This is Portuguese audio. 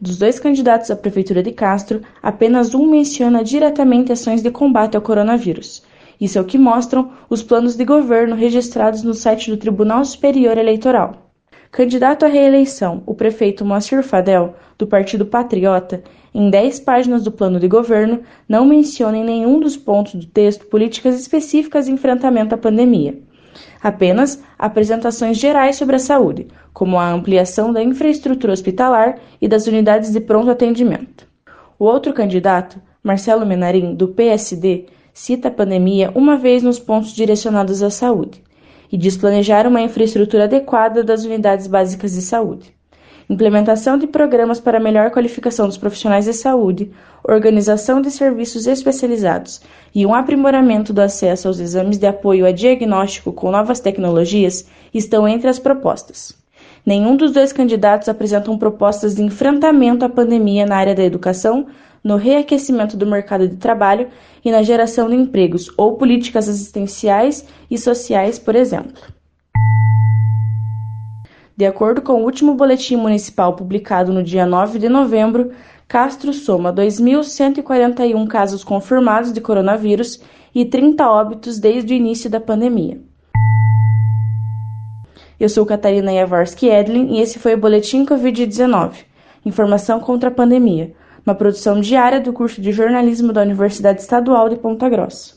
Dos dois candidatos à Prefeitura de Castro, apenas um menciona diretamente ações de combate ao coronavírus. Isso é o que mostram os planos de governo registrados no site do Tribunal Superior Eleitoral. Candidato à reeleição, o prefeito Moacir Fadel, do Partido Patriota, em dez páginas do plano de governo, não menciona em nenhum dos pontos do texto políticas específicas de enfrentamento à pandemia. Apenas apresentações gerais sobre a saúde, como a ampliação da infraestrutura hospitalar e das unidades de pronto atendimento. O outro candidato, Marcelo Menarim, do PSD, cita a pandemia uma vez nos pontos direcionados à saúde e diz planejar uma infraestrutura adequada das unidades básicas de saúde implementação de programas para melhor qualificação dos profissionais de saúde, organização de serviços especializados e um aprimoramento do acesso aos exames de apoio a diagnóstico com novas tecnologias estão entre as propostas. Nenhum dos dois candidatos apresentam propostas de enfrentamento à pandemia na área da educação, no reaquecimento do mercado de trabalho e na geração de empregos ou políticas assistenciais e sociais, por exemplo. De acordo com o último boletim municipal publicado no dia 9 de novembro, Castro soma 2.141 casos confirmados de coronavírus e 30 óbitos desde o início da pandemia. Eu sou Catarina Jaworski Edlin e esse foi o Boletim Covid-19 Informação contra a Pandemia, uma produção diária do curso de jornalismo da Universidade Estadual de Ponta Grossa.